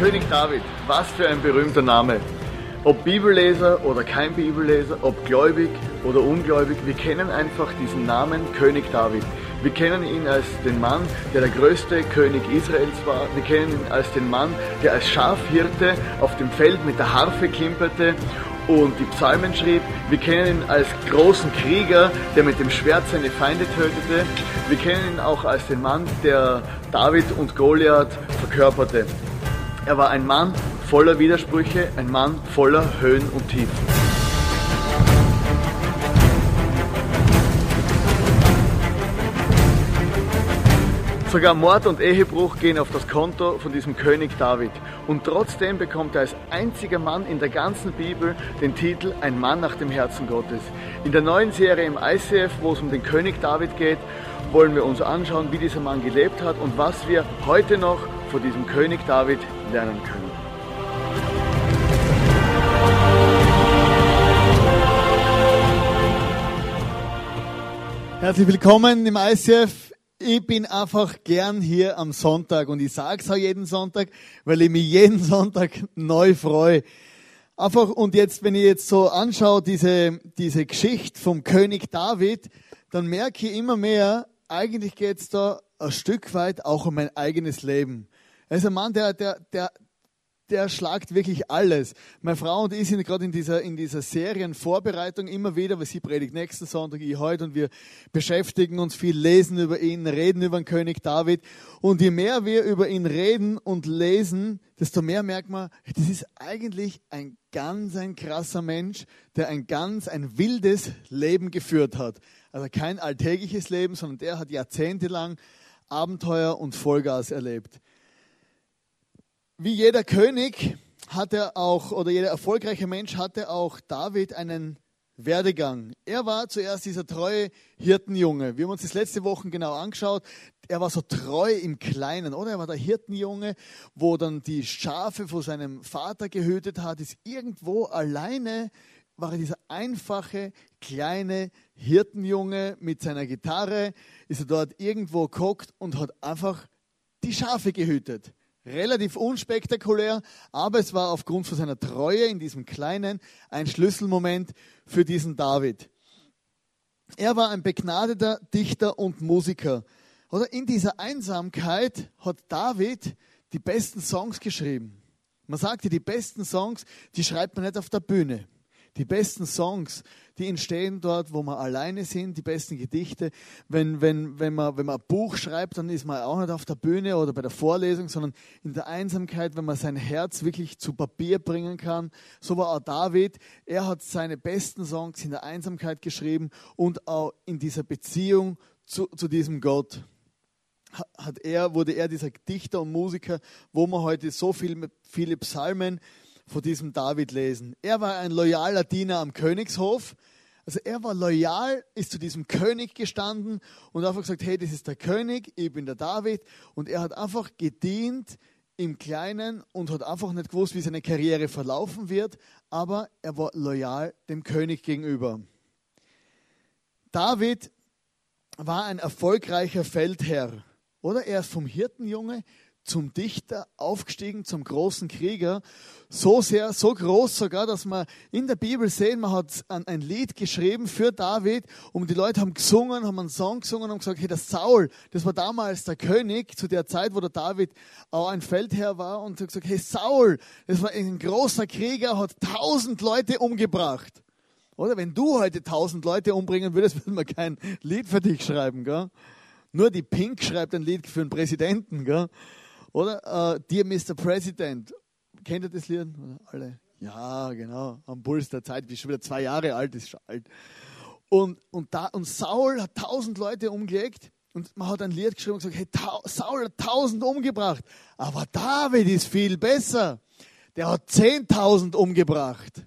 König David, was für ein berühmter Name. Ob Bibelleser oder kein Bibelleser, ob gläubig oder ungläubig, wir kennen einfach diesen Namen König David. Wir kennen ihn als den Mann, der der größte König Israels war. Wir kennen ihn als den Mann, der als Schafhirte auf dem Feld mit der Harfe klimperte und die Psalmen schrieb. Wir kennen ihn als großen Krieger, der mit dem Schwert seine Feinde tötete. Wir kennen ihn auch als den Mann, der David und Goliath verkörperte. Er war ein Mann voller Widersprüche, ein Mann voller Höhen und Tiefen. Sogar Mord und Ehebruch gehen auf das Konto von diesem König David. Und trotzdem bekommt er als einziger Mann in der ganzen Bibel den Titel Ein Mann nach dem Herzen Gottes. In der neuen Serie im ICF, wo es um den König David geht, wollen wir uns anschauen, wie dieser Mann gelebt hat und was wir heute noch von diesem König David lernen können. Herzlich willkommen im ICF ich bin einfach gern hier am Sonntag und ich sage es auch jeden Sonntag, weil ich mich jeden Sonntag neu freue. Einfach, und jetzt, wenn ich jetzt so anschaue, diese, diese Geschichte vom König David, dann merke ich immer mehr, eigentlich geht es da ein Stück weit auch um mein eigenes Leben. Er ist ein Mann, der, der, der, der schlagt wirklich alles. Meine Frau und ich sind gerade in dieser, in dieser Serienvorbereitung immer wieder, weil sie predigt nächsten Sonntag, ich heute, und wir beschäftigen uns viel, lesen über ihn, reden über den König David. Und je mehr wir über ihn reden und lesen, desto mehr merkt man, das ist eigentlich ein ganz ein krasser Mensch, der ein ganz ein wildes Leben geführt hat. Also kein alltägliches Leben, sondern der hat jahrzehntelang Abenteuer und Vollgas erlebt. Wie jeder König hatte auch, oder jeder erfolgreiche Mensch hatte auch David einen Werdegang. Er war zuerst dieser treue Hirtenjunge. Wir haben uns das letzte Woche genau angeschaut. Er war so treu im Kleinen, oder? Er war der Hirtenjunge, wo dann die Schafe von seinem Vater gehütet hat, ist irgendwo alleine war er dieser einfache, kleine Hirtenjunge mit seiner Gitarre, ist er dort irgendwo geguckt und hat einfach die Schafe gehütet relativ unspektakulär, aber es war aufgrund von seiner Treue in diesem Kleinen ein Schlüsselmoment für diesen David. Er war ein begnadeter Dichter und Musiker. Oder in dieser Einsamkeit hat David die besten Songs geschrieben. Man sagte, die besten Songs, die schreibt man nicht auf der Bühne. Die besten Songs, die entstehen dort, wo wir alleine sind, die besten Gedichte. Wenn, wenn, wenn, man, wenn man ein Buch schreibt, dann ist man auch nicht auf der Bühne oder bei der Vorlesung, sondern in der Einsamkeit, wenn man sein Herz wirklich zu Papier bringen kann. So war auch David. Er hat seine besten Songs in der Einsamkeit geschrieben und auch in dieser Beziehung zu, zu diesem Gott hat er, wurde er dieser Dichter und Musiker, wo man heute so viel, viele Psalmen von diesem David lesen. Er war ein loyaler Diener am Königshof. Also er war loyal, ist zu diesem König gestanden und einfach gesagt, hey, das ist der König, ich bin der David. Und er hat einfach gedient im Kleinen und hat einfach nicht gewusst, wie seine Karriere verlaufen wird, aber er war loyal dem König gegenüber. David war ein erfolgreicher Feldherr, oder? Er ist vom Hirtenjunge zum Dichter aufgestiegen, zum großen Krieger. So sehr, so groß sogar, dass man in der Bibel sehen, man hat ein, Lied geschrieben für David und die Leute haben gesungen, haben einen Song gesungen und gesagt, hey, der Saul, das war damals der König, zu der Zeit, wo der David auch ein Feldherr war und hat gesagt, hey, Saul, das war ein großer Krieger, hat tausend Leute umgebracht. Oder wenn du heute tausend Leute umbringen würdest, würde man kein Lied für dich schreiben, gell? Nur die Pink schreibt ein Lied für einen Präsidenten, gell? Oder uh, Dear Mr. President. Kennt ihr das Lied? Alle? Ja, genau. Am Puls der Zeit. Wie schon wieder zwei Jahre alt ist, schon alt. Und, und, da, und Saul hat tausend Leute umgelegt. Und man hat ein Lied geschrieben und gesagt, hey, Saul hat tausend umgebracht. Aber David ist viel besser. Der hat zehntausend umgebracht.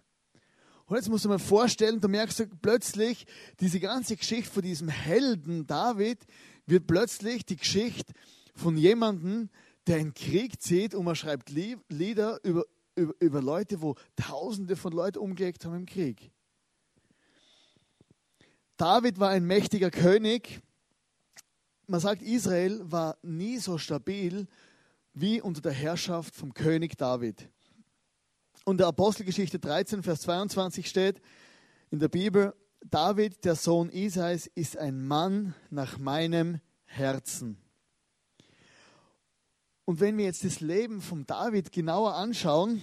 Und jetzt musst du mir vorstellen, du merkst du plötzlich, diese ganze Geschichte von diesem Helden David wird plötzlich die Geschichte von jemandem, der in Krieg zieht und man schreibt Lieder über, über, über Leute, wo Tausende von Leuten umgelegt haben im Krieg. David war ein mächtiger König. Man sagt, Israel war nie so stabil wie unter der Herrschaft vom König David. Und der Apostelgeschichte 13, Vers 22 steht in der Bibel, David, der Sohn Isais, ist ein Mann nach meinem Herzen. Und wenn wir jetzt das Leben von David genauer anschauen,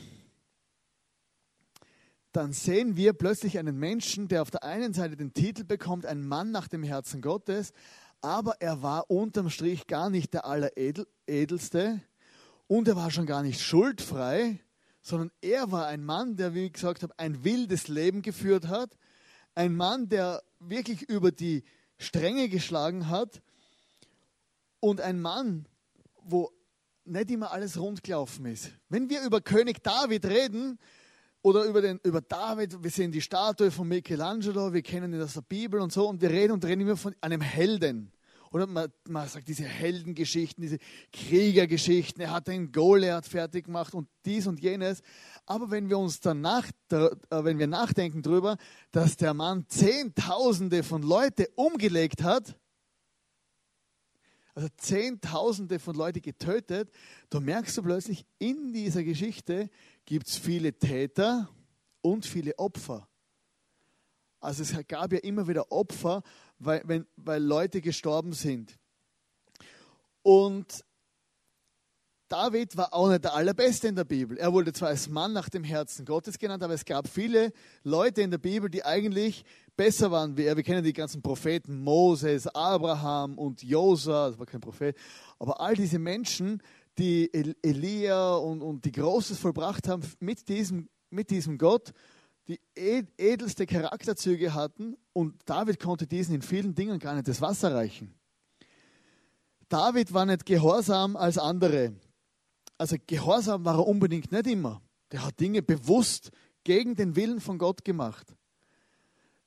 dann sehen wir plötzlich einen Menschen, der auf der einen Seite den Titel bekommt, ein Mann nach dem Herzen Gottes, aber er war unterm Strich gar nicht der Alleredelste und er war schon gar nicht schuldfrei, sondern er war ein Mann, der, wie ich gesagt habe, ein wildes Leben geführt hat, ein Mann, der wirklich über die Stränge geschlagen hat und ein Mann, wo nicht immer alles rund gelaufen ist. Wenn wir über König David reden, oder über, den, über David, wir sehen die Statue von Michelangelo, wir kennen ihn aus der Bibel und so, und wir reden und reden immer von einem Helden. Oder man, man sagt diese Heldengeschichten, diese Kriegergeschichten, er hat den Goliath fertig gemacht und dies und jenes. Aber wenn wir uns danach, äh, wenn wir nachdenken darüber, dass der Mann Zehntausende von Leute umgelegt hat, also Zehntausende von Leute getötet, da merkst du plötzlich, in dieser Geschichte gibt es viele Täter und viele Opfer. Also es gab ja immer wieder Opfer, weil, wenn, weil Leute gestorben sind. Und David war auch nicht der Allerbeste in der Bibel. Er wurde zwar als Mann nach dem Herzen Gottes genannt, aber es gab viele Leute in der Bibel, die eigentlich besser waren wie er. Wir kennen die ganzen Propheten, Moses, Abraham und Josa, das war kein Prophet. Aber all diese Menschen, die Elia und, und die Großes vollbracht haben mit diesem, mit diesem Gott, die edelste Charakterzüge hatten und David konnte diesen in vielen Dingen gar nicht das Wasser reichen. David war nicht gehorsam als andere. Also gehorsam war er unbedingt nicht immer. Der hat Dinge bewusst gegen den Willen von Gott gemacht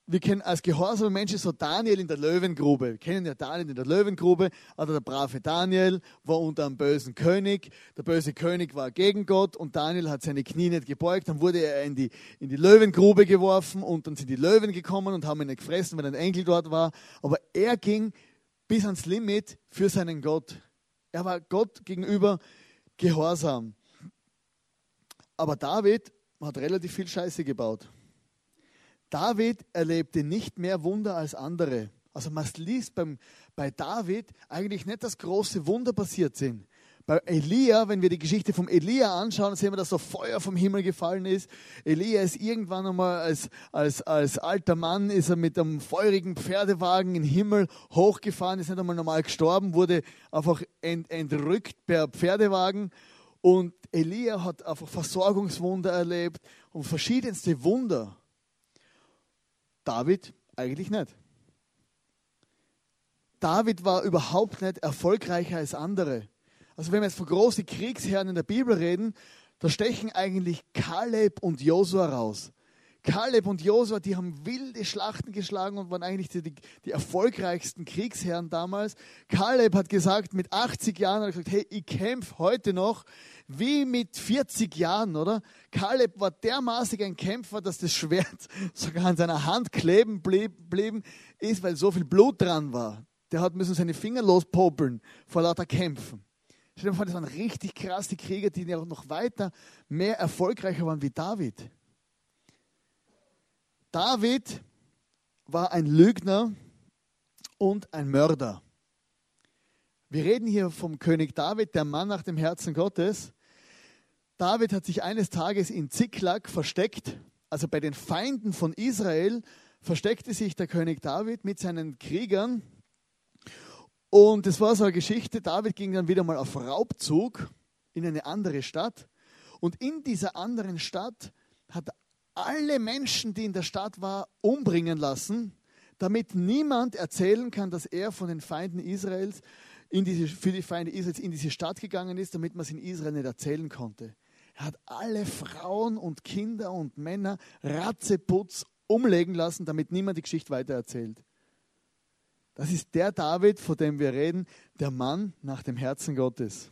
wir kennen als gehorsame Menschen so Daniel in der Löwengrube. Wir kennen ja Daniel in der Löwengrube, also der brave Daniel war unter einem bösen König. Der böse König war gegen Gott und Daniel hat seine Knie nicht gebeugt. Dann wurde er in die, in die Löwengrube geworfen und dann sind die Löwen gekommen und haben ihn nicht gefressen, weil ein Enkel dort war. Aber er ging bis ans Limit für seinen Gott. Er war Gott gegenüber gehorsam. Aber David hat relativ viel Scheiße gebaut. David erlebte nicht mehr Wunder als andere. Also man liest beim, bei David eigentlich nicht, dass große Wunder passiert sind. Bei Elia, wenn wir die Geschichte vom Elia anschauen, sehen wir, dass so Feuer vom Himmel gefallen ist. Elia ist irgendwann einmal als, als, als alter Mann, ist er mit einem feurigen Pferdewagen in den Himmel hochgefahren, ist nicht einmal normal gestorben, wurde einfach ent, entrückt per Pferdewagen. Und Elia hat einfach Versorgungswunder erlebt und verschiedenste Wunder. David eigentlich nicht. David war überhaupt nicht erfolgreicher als andere. Also wenn wir jetzt von großen Kriegsherren in der Bibel reden, da stechen eigentlich Kaleb und Josua raus. Kaleb und Josua, die haben wilde Schlachten geschlagen und waren eigentlich die, die, erfolgreichsten Kriegsherren damals. Kaleb hat gesagt, mit 80 Jahren hat er gesagt, hey, ich kämpfe heute noch wie mit 40 Jahren, oder? Kaleb war dermaßen ein Kämpfer, dass das Schwert sogar an seiner Hand kleben blieben ist, weil so viel Blut dran war. Der hat müssen seine Finger lospopeln vor lauter Kämpfen. Stell dir vor, das waren richtig krasse Krieger, die noch weiter mehr erfolgreicher waren wie David. David war ein Lügner und ein Mörder. Wir reden hier vom König David, der Mann nach dem Herzen Gottes. David hat sich eines Tages in Ziklag versteckt, also bei den Feinden von Israel versteckte sich der König David mit seinen Kriegern. Und es war so eine Geschichte, David ging dann wieder mal auf Raubzug in eine andere Stadt. Und in dieser anderen Stadt hat er alle Menschen, die in der Stadt waren, umbringen lassen, damit niemand erzählen kann, dass er von den Feinden Israels diese, für die Feinde Israels in diese Stadt gegangen ist, damit man es in Israel nicht erzählen konnte. Er hat alle Frauen und Kinder und Männer ratzeputz umlegen lassen, damit niemand die Geschichte weitererzählt. Das ist der David, von dem wir reden, der Mann nach dem Herzen Gottes.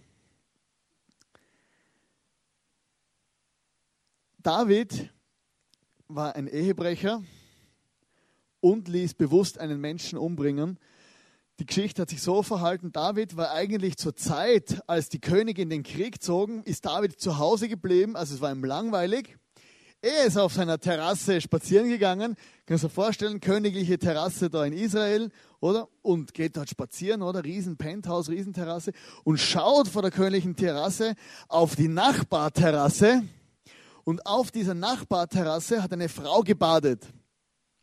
David war ein Ehebrecher und ließ bewusst einen Menschen umbringen. die Geschichte hat sich so verhalten, David war eigentlich zur Zeit, als die Könige in den Krieg zogen, ist David zu Hause geblieben, also es war ihm langweilig. Er ist auf seiner Terrasse spazieren gegangen, kannst du dir vorstellen, königliche Terrasse da in Israel, oder? Und geht dort spazieren, oder? Riesen Penthouse, Riesenterrasse und schaut vor der königlichen Terrasse auf die Nachbarterrasse und auf dieser Nachbarterrasse hat eine Frau gebadet,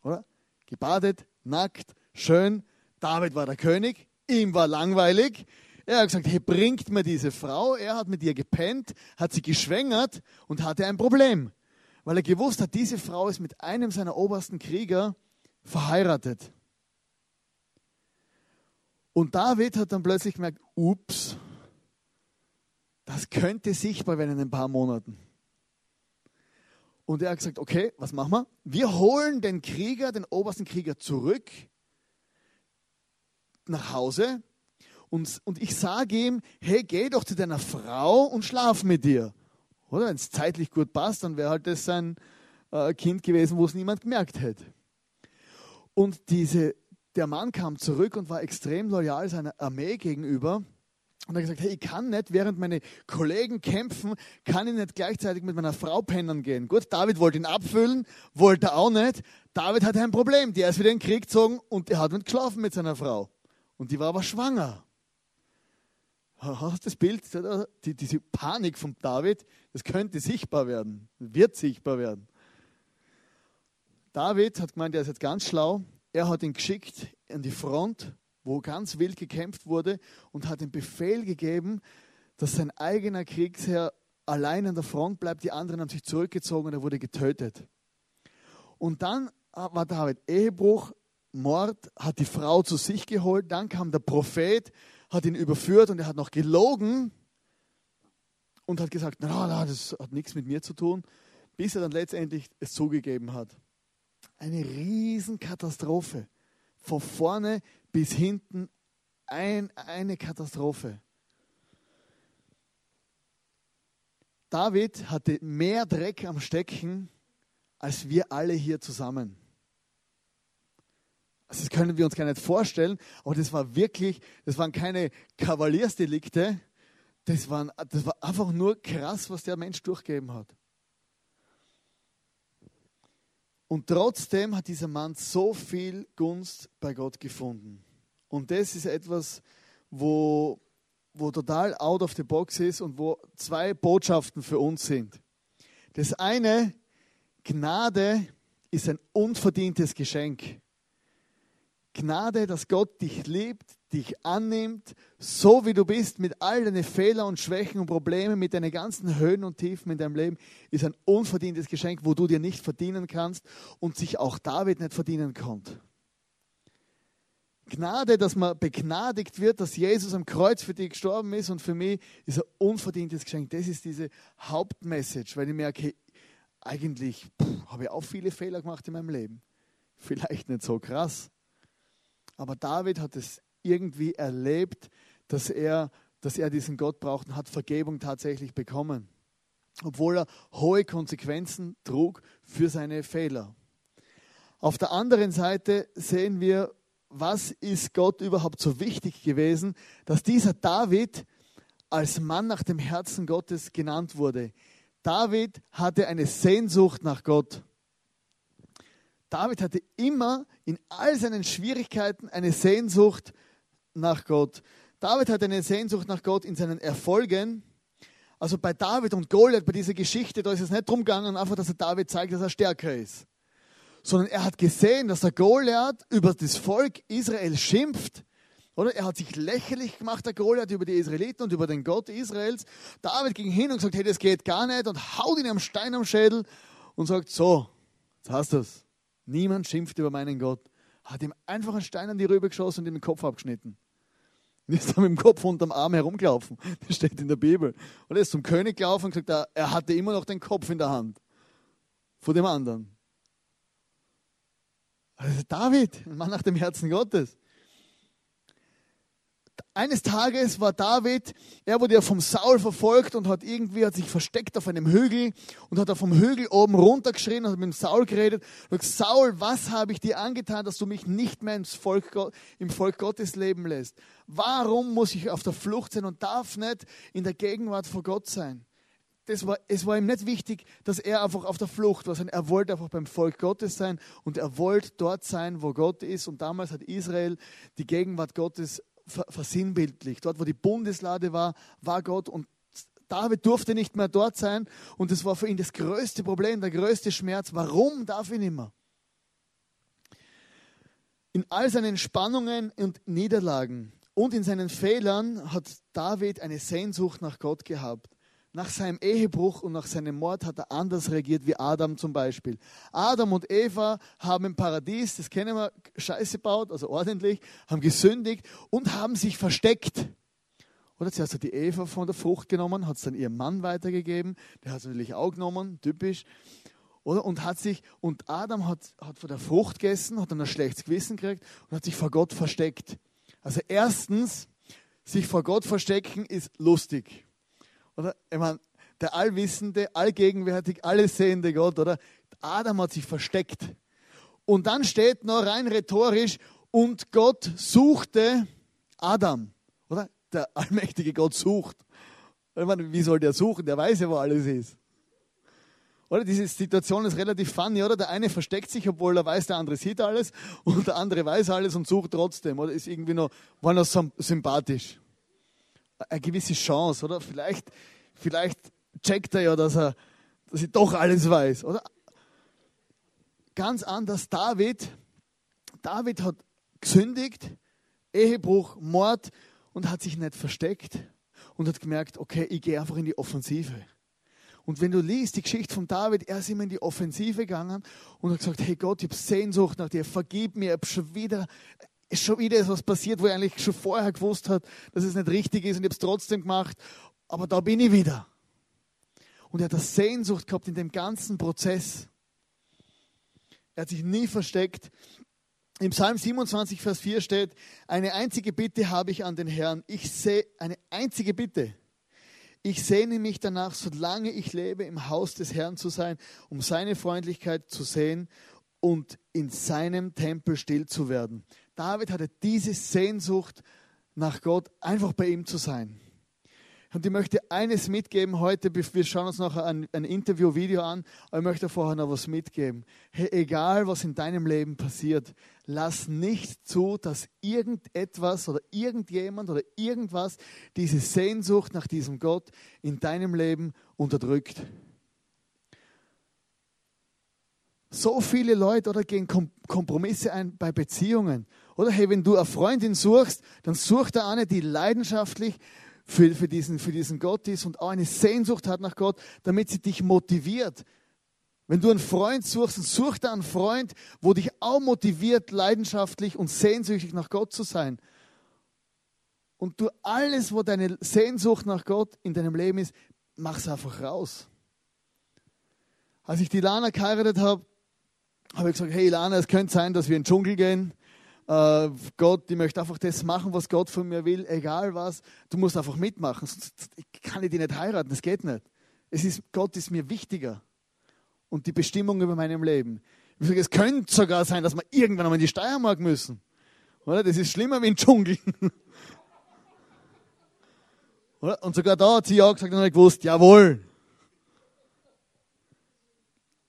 oder? Gebadet, nackt, schön, David war der König, ihm war langweilig. Er hat gesagt, hey, bringt mir diese Frau. Er hat mit ihr gepennt, hat sie geschwängert und hatte ein Problem, weil er gewusst hat, diese Frau ist mit einem seiner obersten Krieger verheiratet. Und David hat dann plötzlich gemerkt, ups, das könnte sichtbar werden in ein paar Monaten. Und er hat gesagt, okay, was machen wir? Wir holen den Krieger, den obersten Krieger zurück nach Hause und, und ich sage ihm, hey, geh doch zu deiner Frau und schlaf mit dir. Oder wenn es zeitlich gut passt, dann wäre halt das sein äh, Kind gewesen, wo es niemand gemerkt hätte. Und diese, der Mann kam zurück und war extrem loyal seiner Armee gegenüber. Und er hat gesagt, hey, ich kann nicht, während meine Kollegen kämpfen, kann ich nicht gleichzeitig mit meiner Frau pennen gehen. Gut, David wollte ihn abfüllen, wollte er auch nicht. David hatte ein Problem. Der ist wieder in den Krieg gezogen und er hat nicht geschlafen mit seiner Frau. Und die war aber schwanger. Hast du das Bild? Die, diese Panik von David, das könnte sichtbar werden, wird sichtbar werden. David hat gemeint, er ist jetzt ganz schlau. Er hat ihn geschickt an die Front, wo ganz wild gekämpft wurde, und hat den Befehl gegeben, dass sein eigener Kriegsherr allein an der Front bleibt. Die anderen haben sich zurückgezogen und er wurde getötet. Und dann war David Ehebruch, Mord, hat die Frau zu sich geholt, dann kam der Prophet, hat ihn überführt und er hat noch gelogen und hat gesagt, na, na, das hat nichts mit mir zu tun, bis er dann letztendlich es zugegeben hat. Eine Riesenkatastrophe. Von vorne bis hinten ein, eine Katastrophe. David hatte mehr Dreck am Stecken als wir alle hier zusammen. Das können wir uns gar nicht vorstellen, aber das war wirklich, das waren keine Kavaliersdelikte, das, waren, das war einfach nur krass, was der Mensch durchgegeben hat. Und trotzdem hat dieser Mann so viel Gunst bei Gott gefunden. Und das ist etwas, wo, wo total out of the box ist und wo zwei Botschaften für uns sind. Das eine, Gnade ist ein unverdientes Geschenk. Gnade, dass Gott dich liebt, dich annimmt, so wie du bist, mit all deinen Fehlern und Schwächen und Problemen, mit deinen ganzen Höhen und Tiefen in deinem Leben, ist ein unverdientes Geschenk, wo du dir nicht verdienen kannst und sich auch David nicht verdienen konnte. Gnade, dass man begnadigt wird, dass Jesus am Kreuz für dich gestorben ist und für mich ist ein unverdientes Geschenk. Das ist diese Hauptmessage, weil ich merke, eigentlich habe ich auch viele Fehler gemacht in meinem Leben. Vielleicht nicht so krass, aber David hat es irgendwie erlebt, dass er, dass er diesen Gott braucht und hat Vergebung tatsächlich bekommen. Obwohl er hohe Konsequenzen trug für seine Fehler. Auf der anderen Seite sehen wir, was ist Gott überhaupt so wichtig gewesen, dass dieser David als Mann nach dem Herzen Gottes genannt wurde. David hatte eine Sehnsucht nach Gott. David hatte immer in all seinen Schwierigkeiten eine Sehnsucht nach Gott. David hatte eine Sehnsucht nach Gott in seinen Erfolgen. Also bei David und Goliath, bei dieser Geschichte, da ist es nicht darum gegangen, einfach, dass er David zeigt, dass er stärker ist. Sondern er hat gesehen, dass der Goliath über das Volk Israel schimpft. Oder? Er hat sich lächerlich gemacht, der Goliath, über die Israeliten und über den Gott Israels. David ging hin und gesagt, hey, das geht gar nicht und haut ihn am Stein am Schädel und sagt, so, jetzt hast du es. Niemand schimpft über meinen Gott. Hat ihm einfach einen Stein an die Rübe geschossen und ihm den Kopf abgeschnitten. Und ist dann mit dem Kopf unterm Arm herumgelaufen. Das steht in der Bibel. Und er ist zum König gelaufen und gesagt, er hatte immer noch den Kopf in der Hand. Vor dem anderen. Also David, ein Mann nach dem Herzen Gottes. Eines Tages war David, er wurde ja vom Saul verfolgt und hat irgendwie hat sich versteckt auf einem Hügel und hat auf vom Hügel oben runtergeschrien und hat mit dem Saul geredet und gesagt, Saul, was habe ich dir angetan, dass du mich nicht mehr ins Volk, im Volk Gottes leben lässt? Warum muss ich auf der Flucht sein und darf nicht in der Gegenwart vor Gott sein? Das war, es war ihm nicht wichtig, dass er einfach auf der Flucht war, sondern er wollte einfach beim Volk Gottes sein und er wollte dort sein, wo Gott ist. Und damals hat Israel die Gegenwart Gottes versinnbildlich. Dort, wo die Bundeslade war, war Gott und David durfte nicht mehr dort sein und das war für ihn das größte Problem, der größte Schmerz. Warum darf ich nicht mehr? In all seinen Spannungen und Niederlagen und in seinen Fehlern hat David eine Sehnsucht nach Gott gehabt. Nach seinem Ehebruch und nach seinem Mord hat er anders reagiert wie Adam zum Beispiel. Adam und Eva haben im Paradies, das kennen wir, Scheiße gebaut, also ordentlich, haben gesündigt und haben sich versteckt. Oder zuerst hat die Eva von der Frucht genommen, hat es dann ihrem Mann weitergegeben, der hat es natürlich auch genommen, typisch. Oder? Und hat sich, und Adam hat, hat von der Frucht gegessen, hat dann ein schlechtes Gewissen gekriegt und hat sich vor Gott versteckt. Also erstens, sich vor Gott verstecken ist lustig. Oder? Ich meine, der allwissende, allgegenwärtig, alles sehende Gott, oder? Adam hat sich versteckt. Und dann steht noch rein rhetorisch, und Gott suchte Adam, oder? Der allmächtige Gott sucht. Ich meine, wie soll der suchen? Der weiß ja, wo alles ist. Oder diese Situation ist relativ funny, oder? Der eine versteckt sich, obwohl er weiß, der andere sieht alles, und der andere weiß alles und sucht trotzdem, oder? Ist irgendwie noch, war noch sympathisch eine gewisse Chance, oder? Vielleicht, vielleicht checkt er ja, dass er, dass ich doch alles weiß, oder? Ganz anders David. David hat gesündigt, Ehebruch, Mord und hat sich nicht versteckt und hat gemerkt, okay, ich gehe einfach in die Offensive. Und wenn du liest die Geschichte von David, er ist immer in die Offensive gegangen und hat gesagt, hey Gott, ich habe Sehnsucht nach dir, vergib mir, ich habe schon wieder ist schon wieder etwas passiert, wo er eigentlich schon vorher gewusst hat, dass es nicht richtig ist und ich habe es trotzdem gemacht. Aber da bin ich wieder. Und er hat das Sehnsucht gehabt in dem ganzen Prozess. Er hat sich nie versteckt. Im Psalm 27, Vers 4 steht, eine einzige Bitte habe ich an den Herrn. Ich sehe eine einzige Bitte. Ich sehne mich danach, solange ich lebe, im Haus des Herrn zu sein, um seine Freundlichkeit zu sehen und in seinem Tempel still zu werden. David hatte diese Sehnsucht nach Gott, einfach bei ihm zu sein. Und ich möchte eines mitgeben heute, wir schauen uns noch ein, ein Interview-Video an, aber ich möchte vorher noch was mitgeben. Hey, egal was in deinem Leben passiert, lass nicht zu, dass irgendetwas oder irgendjemand oder irgendwas diese Sehnsucht nach diesem Gott in deinem Leben unterdrückt. So viele Leute oder gehen Kompromisse ein bei Beziehungen. Oder hey, wenn du eine Freundin suchst, dann such da eine, die leidenschaftlich für, für, diesen, für diesen Gott ist und auch eine Sehnsucht hat nach Gott, damit sie dich motiviert. Wenn du einen Freund suchst, dann such da einen Freund, wo dich auch motiviert, leidenschaftlich und sehnsüchtig nach Gott zu sein. Und du alles, wo deine Sehnsucht nach Gott in deinem Leben ist, mach's einfach raus. Als ich die Lana geheiratet habe, habe ich gesagt, hey Ilana, es könnte sein, dass wir in den Dschungel gehen. Äh, Gott, ich möchte einfach das machen, was Gott von mir will, egal was. Du musst einfach mitmachen, sonst kann ich dich nicht heiraten, das geht nicht. Es ist, Gott ist mir wichtiger und die Bestimmung über meinem Leben. Es könnte sogar sein, dass wir irgendwann einmal in die Steiermark müssen. Oder? Das ist schlimmer wie im Dschungel. Oder? Und sogar da hat sie ja gesagt und gewusst, jawohl,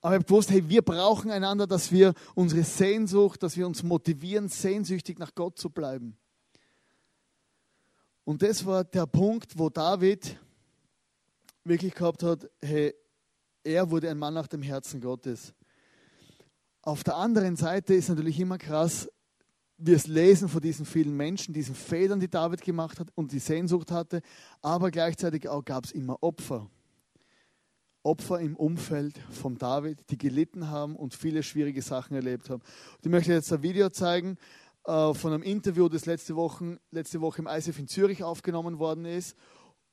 aber ich habe gewusst, hey, wir brauchen einander, dass wir unsere Sehnsucht, dass wir uns motivieren, sehnsüchtig nach Gott zu bleiben. Und das war der Punkt, wo David wirklich gehabt hat, hey, er wurde ein Mann nach dem Herzen Gottes. Auf der anderen Seite ist natürlich immer krass, wir es lesen von diesen vielen Menschen, diesen Fehlern, die David gemacht hat und die Sehnsucht hatte, aber gleichzeitig auch gab es immer Opfer. Opfer im Umfeld von David, die gelitten haben und viele schwierige Sachen erlebt haben. Und ich möchte jetzt ein Video zeigen äh, von einem Interview, das letzte Woche, letzte Woche im ISF in Zürich aufgenommen worden ist.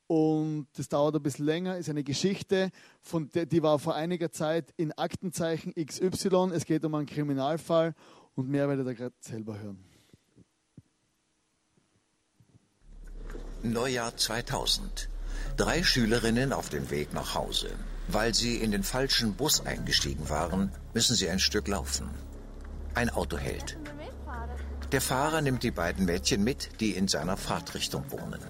Und das dauert ein bisschen länger, ist eine Geschichte, von der, die war vor einiger Zeit in Aktenzeichen XY. Es geht um einen Kriminalfall und mehr werdet ihr gerade selber hören. Neujahr 2000. Drei Schülerinnen auf dem Weg nach Hause. Weil sie in den falschen Bus eingestiegen waren, müssen sie ein Stück laufen. Ein Auto hält. Der Fahrer nimmt die beiden Mädchen mit, die in seiner Fahrtrichtung wohnen.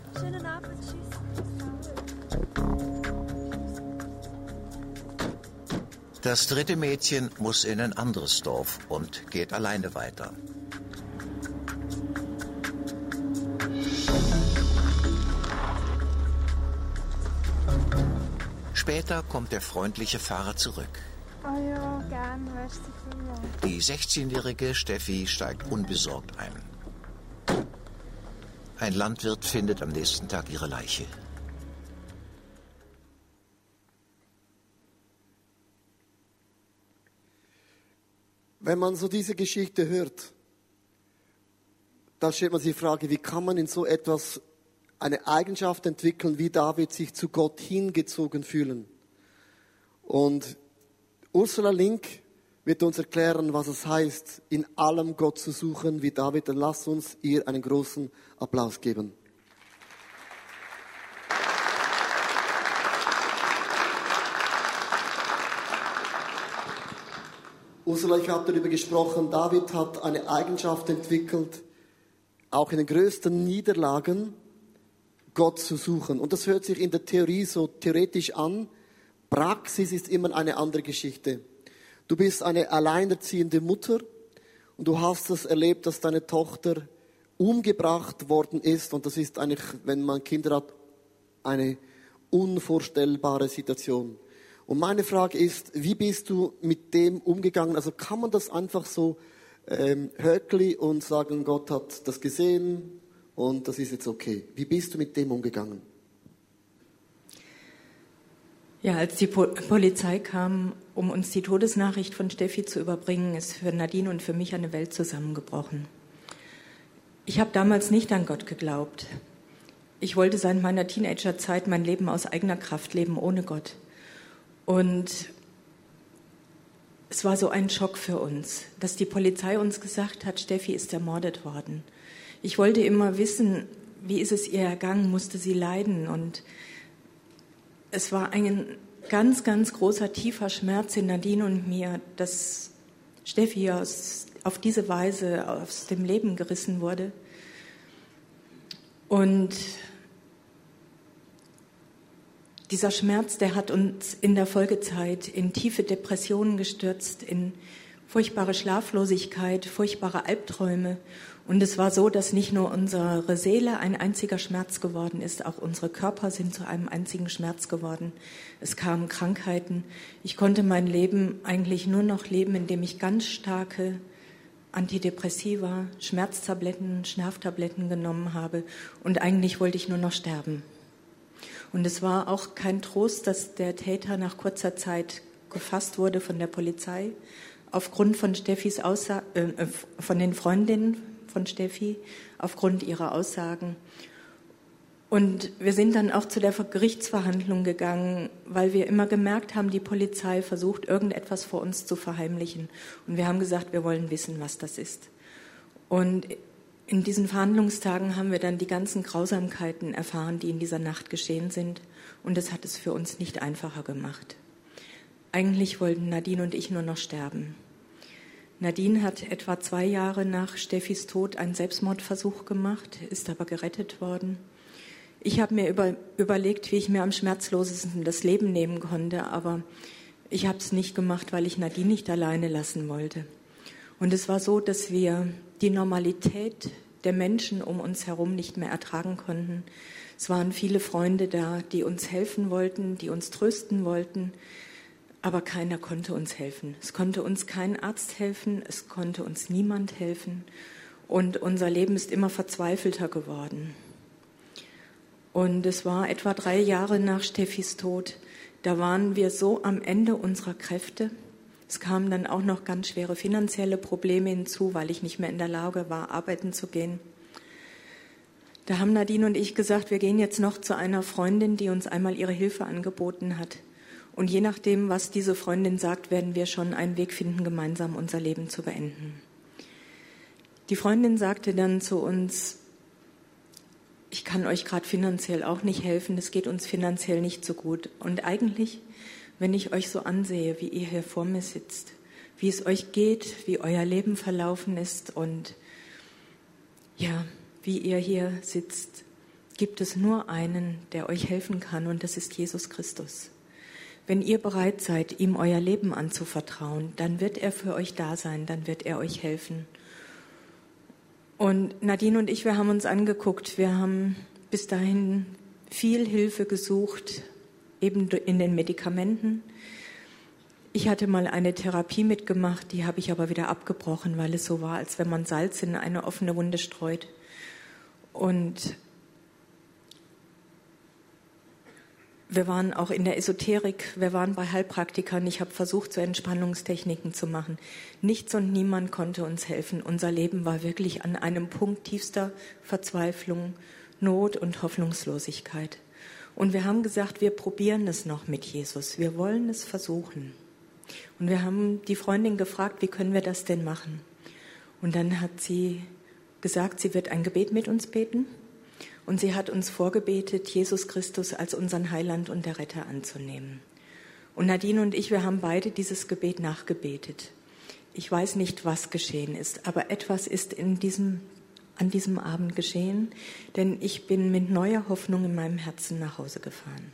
Das dritte Mädchen muss in ein anderes Dorf und geht alleine weiter. Später kommt der freundliche Fahrer zurück. Oh ja, gern, merci vielmals. Die 16-jährige Steffi steigt unbesorgt ein. Ein Landwirt findet am nächsten Tag ihre Leiche. Wenn man so diese Geschichte hört, dann stellt man sich die Frage, wie kann man in so etwas eine Eigenschaft entwickeln, wie David sich zu Gott hingezogen fühlen. Und Ursula Link wird uns erklären, was es heißt, in allem Gott zu suchen, wie David. Dann lasst uns ihr einen großen Applaus geben. Ursula, ich habe darüber gesprochen, David hat eine Eigenschaft entwickelt, auch in den größten Niederlagen Gott zu suchen. Und das hört sich in der Theorie so theoretisch an. Praxis ist immer eine andere Geschichte. Du bist eine alleinerziehende Mutter und du hast es erlebt, dass deine Tochter umgebracht worden ist. Und das ist eigentlich, wenn man Kinder hat, eine unvorstellbare Situation. Und meine Frage ist, wie bist du mit dem umgegangen? Also kann man das einfach so ähm, höckli und sagen, Gott hat das gesehen und das ist jetzt okay. Wie bist du mit dem umgegangen? Ja, als die po Polizei kam, um uns die Todesnachricht von Steffi zu überbringen, ist für Nadine und für mich eine Welt zusammengebrochen. Ich habe damals nicht an Gott geglaubt. Ich wollte seit meiner Teenagerzeit mein Leben aus eigener Kraft leben, ohne Gott. Und es war so ein Schock für uns, dass die Polizei uns gesagt hat, Steffi ist ermordet worden. Ich wollte immer wissen, wie ist es ihr ergangen, musste sie leiden. Und es war ein ganz, ganz großer, tiefer Schmerz in Nadine und mir, dass Steffi aus, auf diese Weise aus dem Leben gerissen wurde. Und dieser Schmerz, der hat uns in der Folgezeit in tiefe Depressionen gestürzt, in furchtbare Schlaflosigkeit, furchtbare Albträume. Und es war so, dass nicht nur unsere Seele ein einziger Schmerz geworden ist, auch unsere Körper sind zu einem einzigen Schmerz geworden. Es kamen Krankheiten. Ich konnte mein Leben eigentlich nur noch leben, indem ich ganz starke Antidepressiva, Schmerztabletten, Schlaftabletten genommen habe. Und eigentlich wollte ich nur noch sterben. Und es war auch kein Trost, dass der Täter nach kurzer Zeit gefasst wurde von der Polizei aufgrund von Steffis Aussa äh, von den Freundinnen von Steffi, aufgrund ihrer Aussagen. Und wir sind dann auch zu der Gerichtsverhandlung gegangen, weil wir immer gemerkt haben, die Polizei versucht, irgendetwas vor uns zu verheimlichen. Und wir haben gesagt, wir wollen wissen, was das ist. Und in diesen Verhandlungstagen haben wir dann die ganzen Grausamkeiten erfahren, die in dieser Nacht geschehen sind. Und das hat es für uns nicht einfacher gemacht. Eigentlich wollten Nadine und ich nur noch sterben. Nadine hat etwa zwei Jahre nach Steffis Tod einen Selbstmordversuch gemacht, ist aber gerettet worden. Ich habe mir über, überlegt, wie ich mir am schmerzlosesten das Leben nehmen konnte, aber ich habe es nicht gemacht, weil ich Nadine nicht alleine lassen wollte. Und es war so, dass wir die Normalität der Menschen um uns herum nicht mehr ertragen konnten. Es waren viele Freunde da, die uns helfen wollten, die uns trösten wollten, aber keiner konnte uns helfen. Es konnte uns kein Arzt helfen, es konnte uns niemand helfen und unser Leben ist immer verzweifelter geworden. Und es war etwa drei Jahre nach Steffis Tod, da waren wir so am Ende unserer Kräfte, es kamen dann auch noch ganz schwere finanzielle Probleme hinzu, weil ich nicht mehr in der Lage war, arbeiten zu gehen. Da haben Nadine und ich gesagt, wir gehen jetzt noch zu einer Freundin, die uns einmal ihre Hilfe angeboten hat. Und je nachdem, was diese Freundin sagt, werden wir schon einen Weg finden, gemeinsam unser Leben zu beenden. Die Freundin sagte dann zu uns, ich kann euch gerade finanziell auch nicht helfen, es geht uns finanziell nicht so gut. Und eigentlich, wenn ich euch so ansehe, wie ihr hier vor mir sitzt, wie es euch geht, wie euer Leben verlaufen ist und ja, wie ihr hier sitzt, gibt es nur einen, der euch helfen kann und das ist Jesus Christus. Wenn ihr bereit seid, ihm euer Leben anzuvertrauen, dann wird er für euch da sein, dann wird er euch helfen. Und Nadine und ich, wir haben uns angeguckt, wir haben bis dahin viel Hilfe gesucht, eben in den Medikamenten. Ich hatte mal eine Therapie mitgemacht, die habe ich aber wieder abgebrochen, weil es so war, als wenn man Salz in eine offene Wunde streut. Und wir waren auch in der Esoterik, wir waren bei Heilpraktikern. Ich habe versucht, so Entspannungstechniken zu machen. Nichts und niemand konnte uns helfen. Unser Leben war wirklich an einem Punkt tiefster Verzweiflung, Not und Hoffnungslosigkeit. Und wir haben gesagt, wir probieren es noch mit Jesus. Wir wollen es versuchen. Und wir haben die Freundin gefragt, wie können wir das denn machen? Und dann hat sie gesagt, sie wird ein Gebet mit uns beten. Und sie hat uns vorgebetet, Jesus Christus als unseren Heiland und der Retter anzunehmen. Und Nadine und ich, wir haben beide dieses Gebet nachgebetet. Ich weiß nicht, was geschehen ist, aber etwas ist in diesem, an diesem Abend geschehen, denn ich bin mit neuer Hoffnung in meinem Herzen nach Hause gefahren.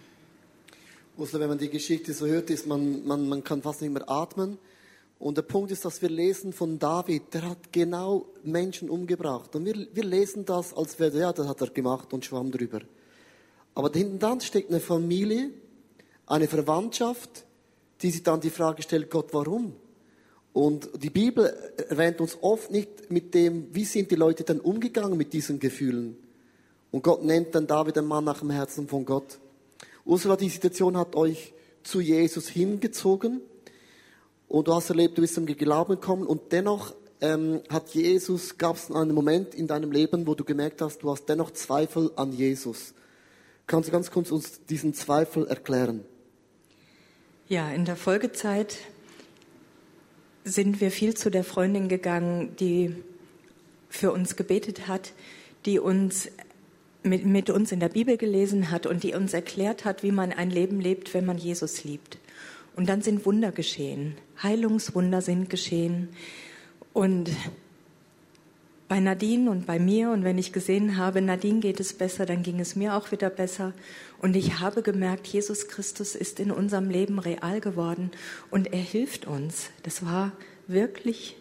Ursula, wenn man die Geschichte so hört, ist man, man, man kann fast nicht mehr atmen. Und der Punkt ist, dass wir lesen von David, der hat genau Menschen umgebracht. Und wir, wir lesen das, als wäre, ja, das hat er gemacht und schwamm drüber. Aber hinten dran steckt eine Familie, eine Verwandtschaft, die sich dann die Frage stellt, Gott, warum? Und die Bibel erwähnt uns oft nicht mit dem, wie sind die Leute dann umgegangen mit diesen Gefühlen. Und Gott nennt dann David einen Mann nach dem Herzen von Gott. Ursula, die Situation hat euch zu Jesus hingezogen. Und du hast erlebt, du bist zum Glauben gekommen und dennoch ähm, hat Jesus, gab es einen Moment in deinem Leben, wo du gemerkt hast, du hast dennoch Zweifel an Jesus. Kannst du ganz kurz uns diesen Zweifel erklären? Ja, in der Folgezeit sind wir viel zu der Freundin gegangen, die für uns gebetet hat, die uns mit, mit uns in der Bibel gelesen hat und die uns erklärt hat, wie man ein Leben lebt, wenn man Jesus liebt. Und dann sind Wunder geschehen. Heilungswunder sind geschehen. Und bei Nadine und bei mir, und wenn ich gesehen habe, Nadine geht es besser, dann ging es mir auch wieder besser. Und ich habe gemerkt, Jesus Christus ist in unserem Leben real geworden und er hilft uns. Das war wirklich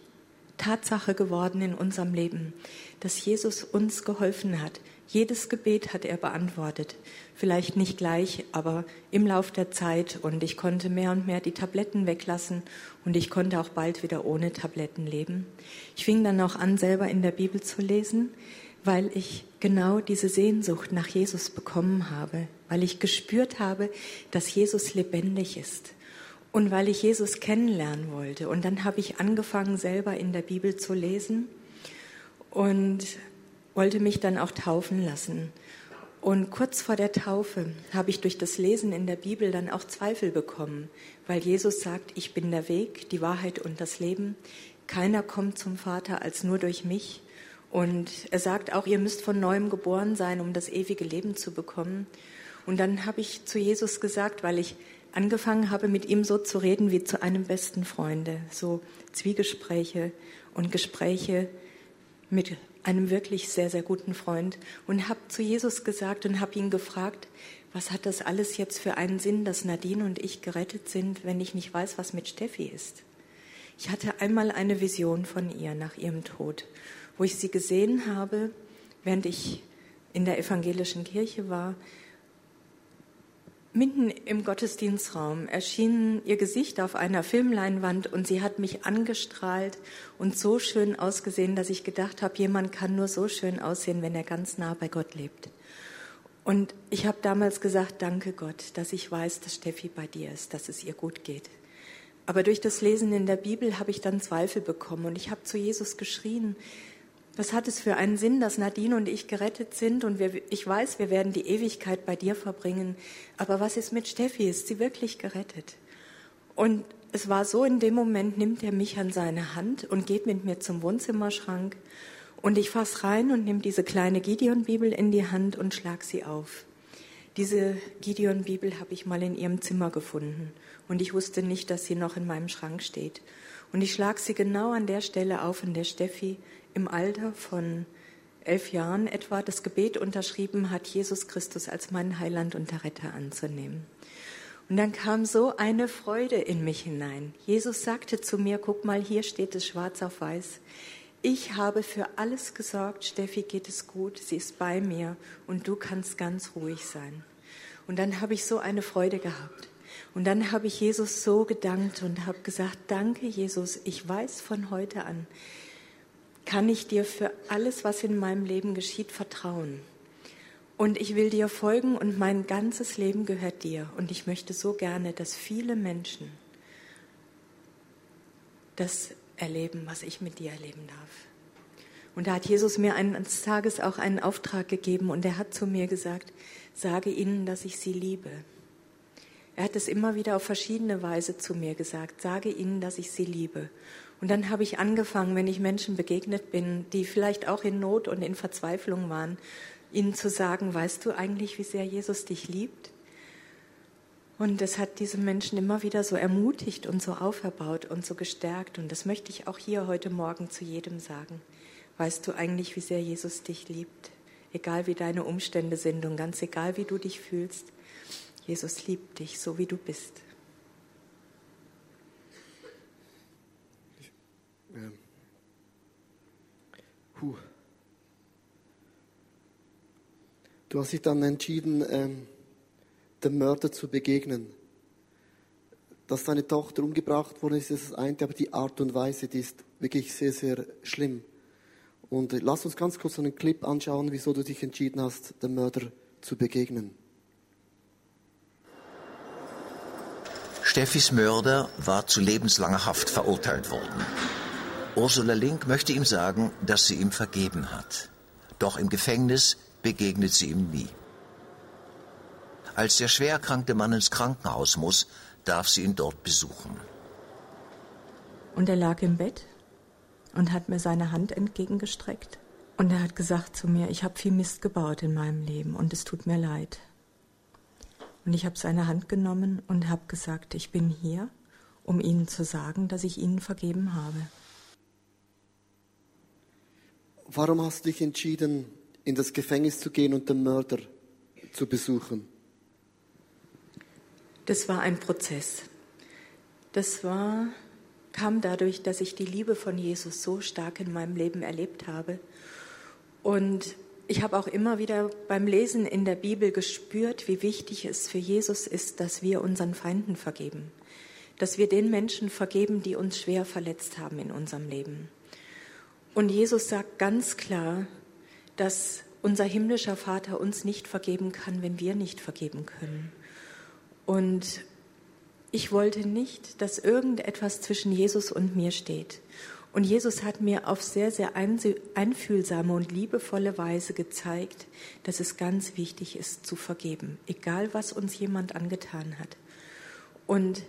Tatsache geworden in unserem Leben, dass Jesus uns geholfen hat. Jedes Gebet hat er beantwortet. Vielleicht nicht gleich, aber im Lauf der Zeit. Und ich konnte mehr und mehr die Tabletten weglassen und ich konnte auch bald wieder ohne Tabletten leben. Ich fing dann auch an, selber in der Bibel zu lesen, weil ich genau diese Sehnsucht nach Jesus bekommen habe, weil ich gespürt habe, dass Jesus lebendig ist und weil ich Jesus kennenlernen wollte. Und dann habe ich angefangen, selber in der Bibel zu lesen und wollte mich dann auch taufen lassen. Und kurz vor der Taufe habe ich durch das Lesen in der Bibel dann auch Zweifel bekommen, weil Jesus sagt, ich bin der Weg, die Wahrheit und das Leben. Keiner kommt zum Vater als nur durch mich. Und er sagt auch, ihr müsst von neuem geboren sein, um das ewige Leben zu bekommen. Und dann habe ich zu Jesus gesagt, weil ich angefangen habe, mit ihm so zu reden wie zu einem besten Freunde, so Zwiegespräche und Gespräche mit einem wirklich sehr, sehr guten Freund und habe zu Jesus gesagt und habe ihn gefragt, was hat das alles jetzt für einen Sinn, dass Nadine und ich gerettet sind, wenn ich nicht weiß, was mit Steffi ist. Ich hatte einmal eine Vision von ihr nach ihrem Tod, wo ich sie gesehen habe, während ich in der evangelischen Kirche war, Mitten im Gottesdienstraum erschien ihr Gesicht auf einer Filmleinwand und sie hat mich angestrahlt und so schön ausgesehen, dass ich gedacht habe, jemand kann nur so schön aussehen, wenn er ganz nah bei Gott lebt. Und ich habe damals gesagt, danke Gott, dass ich weiß, dass Steffi bei dir ist, dass es ihr gut geht. Aber durch das Lesen in der Bibel habe ich dann Zweifel bekommen und ich habe zu Jesus geschrien, was hat es für einen Sinn, dass Nadine und ich gerettet sind und wir, ich weiß, wir werden die Ewigkeit bei dir verbringen. Aber was ist mit Steffi? Ist sie wirklich gerettet? Und es war so, in dem Moment nimmt er mich an seine Hand und geht mit mir zum Wohnzimmerschrank Und ich fass rein und nehme diese kleine Gideon-Bibel in die Hand und schlag sie auf. Diese Gideon-Bibel habe ich mal in ihrem Zimmer gefunden und ich wusste nicht, dass sie noch in meinem Schrank steht. Und ich schlag sie genau an der Stelle auf, in der Steffi im Alter von elf Jahren etwa das Gebet unterschrieben hat, Jesus Christus als meinen Heiland und der Retter anzunehmen. Und dann kam so eine Freude in mich hinein. Jesus sagte zu mir, guck mal, hier steht es schwarz auf weiß ich habe für alles gesorgt, Steffi geht es gut, sie ist bei mir und du kannst ganz ruhig sein. Und dann habe ich so eine Freude gehabt. Und dann habe ich Jesus so gedankt und habe gesagt, danke Jesus, ich weiß von heute an, kann ich dir für alles, was in meinem Leben geschieht, vertrauen. Und ich will dir folgen und mein ganzes Leben gehört dir. Und ich möchte so gerne, dass viele Menschen das erleben, was ich mit dir erleben darf. Und da hat Jesus mir eines Tages auch einen Auftrag gegeben und er hat zu mir gesagt, sage ihnen, dass ich sie liebe. Er hat es immer wieder auf verschiedene Weise zu mir gesagt, sage ihnen, dass ich sie liebe. Und dann habe ich angefangen, wenn ich Menschen begegnet bin, die vielleicht auch in Not und in Verzweiflung waren, ihnen zu sagen, weißt du eigentlich, wie sehr Jesus dich liebt? Und es hat diese Menschen immer wieder so ermutigt und so auferbaut und so gestärkt. Und das möchte ich auch hier heute Morgen zu jedem sagen. Weißt du eigentlich, wie sehr Jesus dich liebt? Egal wie deine Umstände sind und ganz egal wie du dich fühlst. Jesus liebt dich, so wie du bist. Puh. Du hast dich dann entschieden, ähm dem Mörder zu begegnen. Dass deine Tochter umgebracht worden ist, ist das eine, aber die Art und Weise, die ist wirklich sehr, sehr schlimm. Und lass uns ganz kurz einen Clip anschauen, wieso du dich entschieden hast, dem Mörder zu begegnen. Steffis Mörder war zu lebenslanger Haft verurteilt worden. Ursula Link möchte ihm sagen, dass sie ihm vergeben hat. Doch im Gefängnis begegnet sie ihm nie. Als der schwer erkrankte Mann ins Krankenhaus muss, darf sie ihn dort besuchen. Und er lag im Bett und hat mir seine Hand entgegengestreckt. Und er hat gesagt zu mir, ich habe viel Mist gebaut in meinem Leben und es tut mir leid. Und ich habe seine Hand genommen und habe gesagt, ich bin hier, um Ihnen zu sagen, dass ich Ihnen vergeben habe. Warum hast du dich entschieden, in das Gefängnis zu gehen und den Mörder zu besuchen? Das war ein Prozess. Das war, kam dadurch, dass ich die Liebe von Jesus so stark in meinem Leben erlebt habe. Und ich habe auch immer wieder beim Lesen in der Bibel gespürt, wie wichtig es für Jesus ist, dass wir unseren Feinden vergeben. Dass wir den Menschen vergeben, die uns schwer verletzt haben in unserem Leben. Und Jesus sagt ganz klar, dass unser himmlischer Vater uns nicht vergeben kann, wenn wir nicht vergeben können. Und ich wollte nicht, dass irgendetwas zwischen Jesus und mir steht. Und Jesus hat mir auf sehr, sehr einfühlsame und liebevolle Weise gezeigt, dass es ganz wichtig ist, zu vergeben, egal was uns jemand angetan hat. Und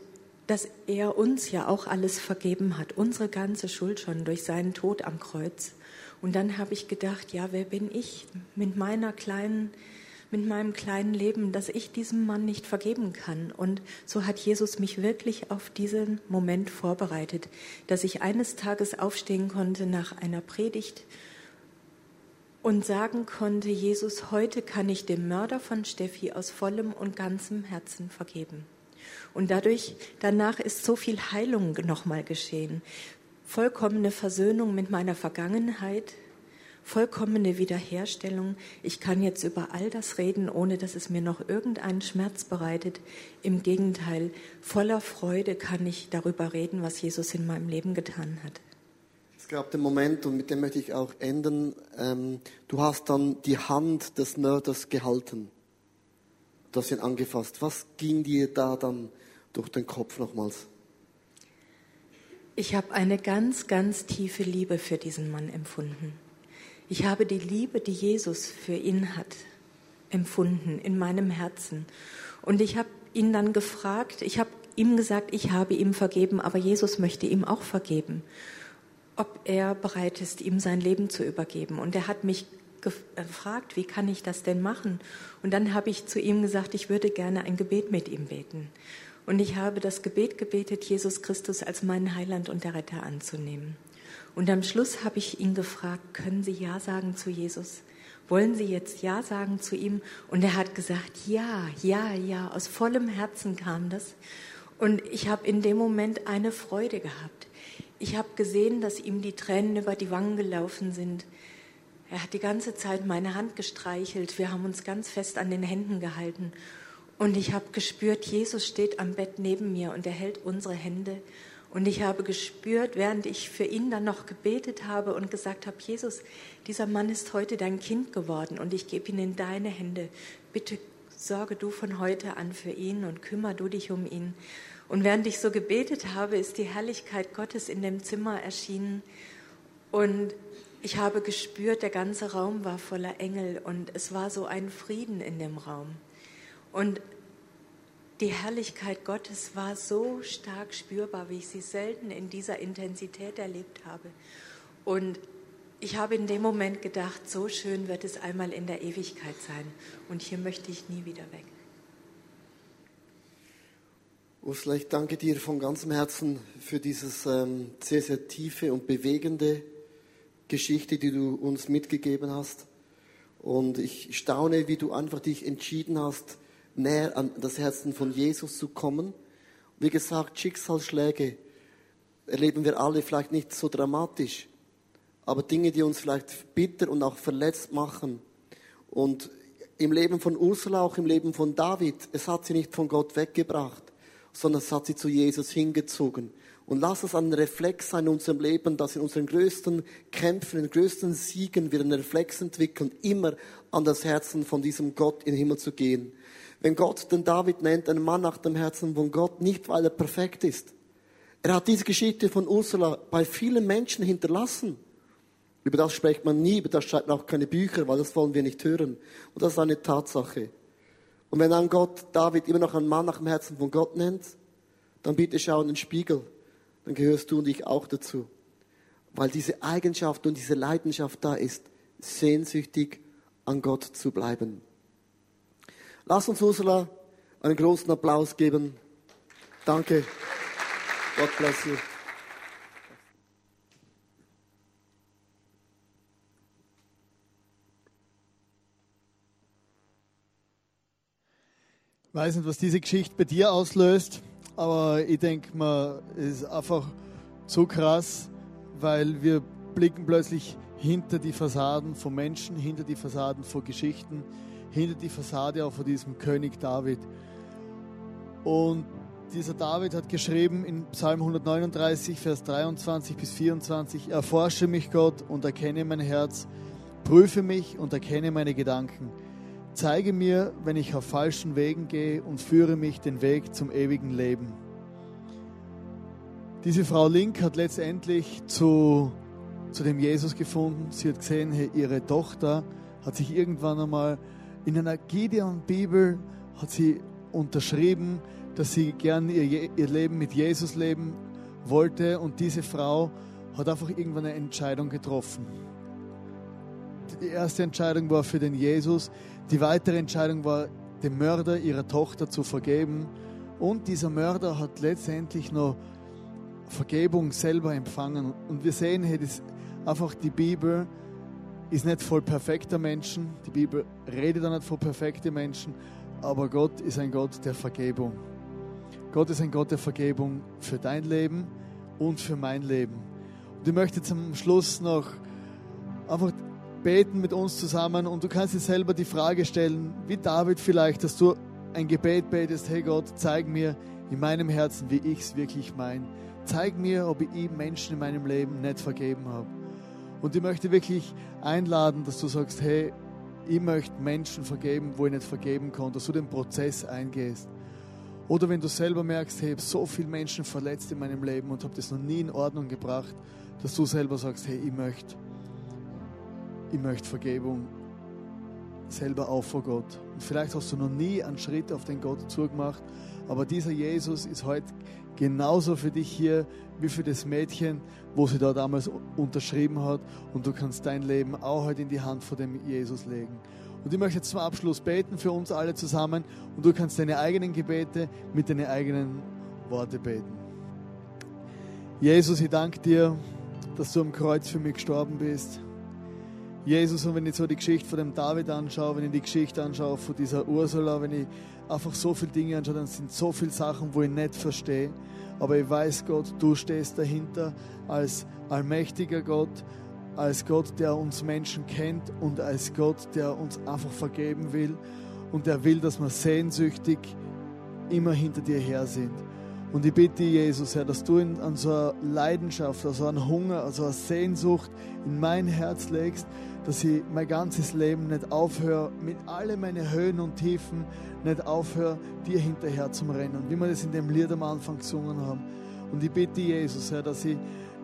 dass er uns ja auch alles vergeben hat, unsere ganze Schuld schon durch seinen Tod am Kreuz. Und dann habe ich gedacht, ja, wer bin ich mit meiner kleinen mit meinem kleinen Leben, dass ich diesem Mann nicht vergeben kann. Und so hat Jesus mich wirklich auf diesen Moment vorbereitet, dass ich eines Tages aufstehen konnte nach einer Predigt und sagen konnte, Jesus, heute kann ich dem Mörder von Steffi aus vollem und ganzem Herzen vergeben. Und dadurch, danach ist so viel Heilung nochmal geschehen. Vollkommene Versöhnung mit meiner Vergangenheit, vollkommene Wiederherstellung. Ich kann jetzt über all das reden, ohne dass es mir noch irgendeinen Schmerz bereitet. Im Gegenteil, voller Freude kann ich darüber reden, was Jesus in meinem Leben getan hat. Es gab den Moment, und mit dem möchte ich auch enden, ähm, du hast dann die Hand des Mörders gehalten. Du hast ihn angefasst. Was ging dir da dann durch den Kopf nochmals? Ich habe eine ganz, ganz tiefe Liebe für diesen Mann empfunden. Ich habe die Liebe, die Jesus für ihn hat, empfunden in meinem Herzen. Und ich habe ihn dann gefragt, ich habe ihm gesagt, ich habe ihm vergeben, aber Jesus möchte ihm auch vergeben. ob er bereit ist, ihm sein Leben zu übergeben. Und er hat mich gefragt, wie kann ich das denn machen? Und dann habe ich zu ihm gesagt, ich würde gerne ein Gebet mit ihm beten. Und ich habe das Gebet gebetet, Jesus Christus als meinen Heiland und der Retter anzunehmen. Und am Schluss habe ich ihn gefragt, können Sie Ja sagen zu Jesus? Wollen Sie jetzt Ja sagen zu ihm? Und er hat gesagt, ja, ja, ja, aus vollem Herzen kam das. Und ich habe in dem Moment eine Freude gehabt. Ich habe gesehen, dass ihm die Tränen über die Wangen gelaufen sind. Er hat die ganze Zeit meine Hand gestreichelt. Wir haben uns ganz fest an den Händen gehalten. Und ich habe gespürt, Jesus steht am Bett neben mir und er hält unsere Hände. Und ich habe gespürt, während ich für ihn dann noch gebetet habe und gesagt habe, Jesus, dieser Mann ist heute dein Kind geworden und ich gebe ihn in deine Hände. Bitte sorge du von heute an für ihn und kümmere du dich um ihn. Und während ich so gebetet habe, ist die Herrlichkeit Gottes in dem Zimmer erschienen. Und ich habe gespürt, der ganze Raum war voller Engel und es war so ein Frieden in dem Raum. Und die Herrlichkeit Gottes war so stark spürbar, wie ich sie selten in dieser Intensität erlebt habe. Und ich habe in dem Moment gedacht, so schön wird es einmal in der Ewigkeit sein. Und hier möchte ich nie wieder weg. Ursula, ich danke dir von ganzem Herzen für dieses ähm, sehr, sehr tiefe und bewegende Geschichte, die du uns mitgegeben hast. Und ich staune, wie du einfach dich entschieden hast, näher an das Herzen von Jesus zu kommen. Wie gesagt, Schicksalsschläge erleben wir alle vielleicht nicht so dramatisch, aber Dinge, die uns vielleicht bitter und auch verletzt machen. Und im Leben von Ursula, auch im Leben von David, es hat sie nicht von Gott weggebracht, sondern es hat sie zu Jesus hingezogen. Und lass es ein Reflex sein in unserem Leben, dass in unseren größten Kämpfen, in den größten Siegen wir einen Reflex entwickeln, immer an das Herzen von diesem Gott in den Himmel zu gehen. Wenn Gott den David nennt, einen Mann nach dem Herzen von Gott, nicht weil er perfekt ist. Er hat diese Geschichte von Ursula bei vielen Menschen hinterlassen. Über das spricht man nie, über das schreibt man auch keine Bücher, weil das wollen wir nicht hören. Und das ist eine Tatsache. Und wenn dann Gott David immer noch einen Mann nach dem Herzen von Gott nennt, dann bitte schau in den Spiegel. Dann gehörst du und ich auch dazu. Weil diese Eigenschaft und diese Leidenschaft da ist, sehnsüchtig an Gott zu bleiben. Lass uns Ursula einen großen Applaus geben. Danke. God bless you. Ich weiß nicht, was diese Geschichte bei dir auslöst, aber ich denke mal, es ist einfach so krass, weil wir blicken plötzlich hinter die Fassaden von Menschen, hinter die Fassaden von Geschichten, hinter die Fassade auch von diesem König David. Und dieser David hat geschrieben in Psalm 139, Vers 23 bis 24, Erforsche mich Gott und erkenne mein Herz, prüfe mich und erkenne meine Gedanken. Zeige mir, wenn ich auf falschen Wegen gehe und führe mich den Weg zum ewigen Leben. Diese Frau Link hat letztendlich zu, zu dem Jesus gefunden. Sie hat gesehen, ihre Tochter hat sich irgendwann einmal in einer Gideon-Bibel hat sie unterschrieben, dass sie gern ihr, ihr Leben mit Jesus leben wollte und diese Frau hat einfach irgendwann eine Entscheidung getroffen. Die erste Entscheidung war für den Jesus, die weitere Entscheidung war, dem Mörder ihrer Tochter zu vergeben und dieser Mörder hat letztendlich noch Vergebung selber empfangen und wir sehen, hey, das einfach die Bibel, ist nicht voll perfekter Menschen. Die Bibel redet auch nicht von perfekten Menschen. Aber Gott ist ein Gott der Vergebung. Gott ist ein Gott der Vergebung für dein Leben und für mein Leben. Und ich möchte zum Schluss noch einfach beten mit uns zusammen und du kannst dir selber die Frage stellen, wie David vielleicht, dass du ein Gebet betest, hey Gott, zeig mir in meinem Herzen, wie ich es wirklich meine. Zeig mir, ob ich Menschen in meinem Leben nicht vergeben habe. Und ich möchte wirklich einladen, dass du sagst, hey, ich möchte Menschen vergeben, wo ich nicht vergeben kann, dass du den Prozess eingehst. Oder wenn du selber merkst, hey, ich habe so viele Menschen verletzt in meinem Leben und habe das noch nie in Ordnung gebracht, dass du selber sagst, hey, ich möchte, ich möchte Vergebung selber auch vor Gott. Und vielleicht hast du noch nie einen Schritt auf den Gott zugemacht, aber dieser Jesus ist heute genauso für dich hier wie für das Mädchen, wo sie da damals unterschrieben hat. Und du kannst dein Leben auch heute in die Hand von dem Jesus legen. Und ich möchte jetzt zum Abschluss beten für uns alle zusammen und du kannst deine eigenen Gebete mit deinen eigenen Worte beten. Jesus, ich danke dir, dass du am Kreuz für mich gestorben bist. Jesus, und wenn ich so die Geschichte von dem David anschaue, wenn ich die Geschichte anschaue von dieser Ursula, wenn ich einfach so viele Dinge anschaue, dann sind so viele Sachen, wo ich nicht verstehe. Aber ich weiß, Gott, du stehst dahinter als allmächtiger Gott, als Gott, der uns Menschen kennt und als Gott, der uns einfach vergeben will und der will, dass wir sehnsüchtig immer hinter dir her sind. Und ich bitte Jesus, Herr, dass du in, an so eine Leidenschaft, also einen Hunger, also eine Sehnsucht in mein Herz legst, dass ich mein ganzes Leben nicht aufhöre, mit alle meine Höhen und Tiefen nicht aufhöre, dir hinterher zu rennen. Wie wir das in dem Lied am Anfang gesungen haben. Und ich bitte Jesus, Herr, dass, ich,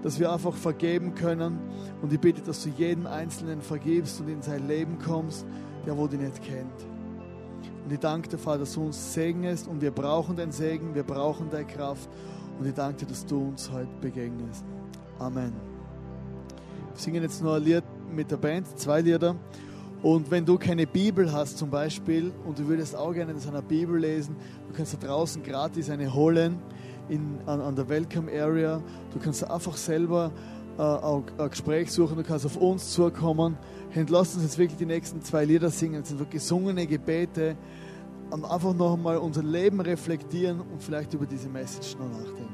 dass wir einfach vergeben können. Und ich bitte, dass du jeden Einzelnen vergibst und in sein Leben kommst, der wo dich nicht kennt. Und ich danke dir, Vater, dass du uns segnest und wir brauchen deinen Segen, wir brauchen deine Kraft. Und ich danke dir, dass du uns heute begegnest. Amen. Wir singen jetzt noch ein Lied mit der Band, zwei Lieder. Und wenn du keine Bibel hast zum Beispiel und du würdest auch gerne in einer Bibel lesen, du kannst da draußen gratis eine holen in, an, an der Welcome Area. Du kannst einfach selber ein Gespräch suchen, du kannst auf uns zukommen. Und lasst uns jetzt wirklich die nächsten zwei Lieder singen. Das sind so gesungene Gebete. Und einfach noch einmal unser Leben reflektieren und vielleicht über diese Message noch nachdenken.